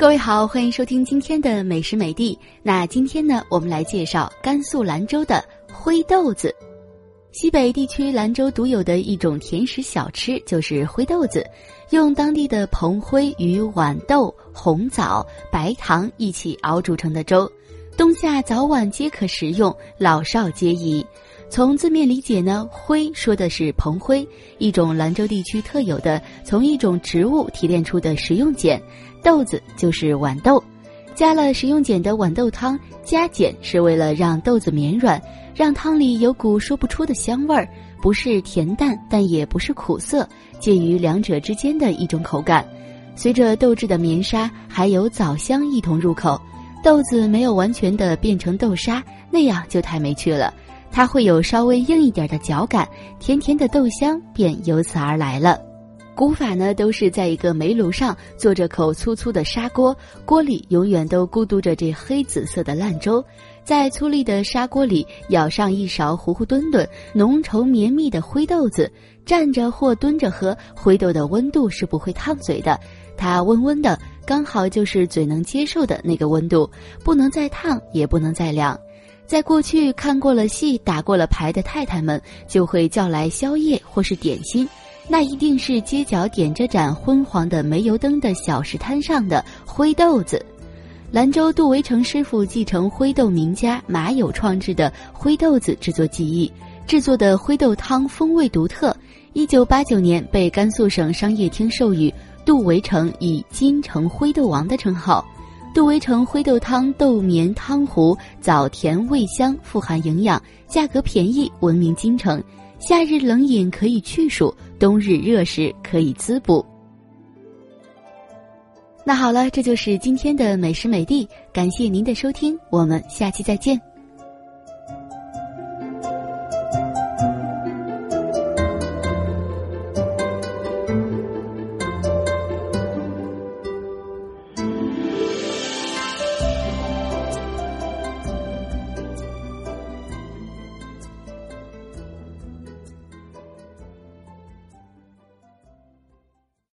各位好，欢迎收听今天的美食美地。那今天呢，我们来介绍甘肃兰州的灰豆子。西北地区兰州独有的一种甜食小吃就是灰豆子，用当地的蓬灰与豌豆、红枣、白糖一起熬煮成的粥，冬夏早晚皆可食用，老少皆宜。从字面理解呢，灰说的是蓬灰，一种兰州地区特有的从一种植物提炼出的食用碱；豆子就是豌豆，加了食用碱的豌豆汤，加碱是为了让豆子绵软，让汤里有股说不出的香味儿，不是甜淡，但也不是苦涩，介于两者之间的一种口感。随着豆制的绵沙，还有枣香一同入口，豆子没有完全的变成豆沙，那样就太没趣了。它会有稍微硬一点的嚼感，甜甜的豆香便由此而来了。古法呢，都是在一个煤炉上做着口粗粗的砂锅，锅里永远都咕嘟着这黑紫色的烂粥，在粗粝的砂锅里舀上一勺糊糊墩墩、浓稠绵密的灰豆子，站着或蹲着喝，灰豆的温度是不会烫嘴的，它温温的，刚好就是嘴能接受的那个温度，不能再烫，也不能再凉。在过去看过了戏、打过了牌的太太们，就会叫来宵夜或是点心，那一定是街角点着盏昏黄的煤油灯的小食摊上的灰豆子。兰州杜维成师傅继承灰豆名家马友创制的灰豆子制作技艺，制作的灰豆汤风味独特。一九八九年被甘肃省商业厅授予杜维成以金城灰豆王的称号。杜维成灰豆汤豆棉汤糊，枣甜味香，富含营养，价格便宜，闻名京城。夏日冷饮可以去暑，冬日热食可以滋补。那好了，这就是今天的美食美地，感谢您的收听，我们下期再见。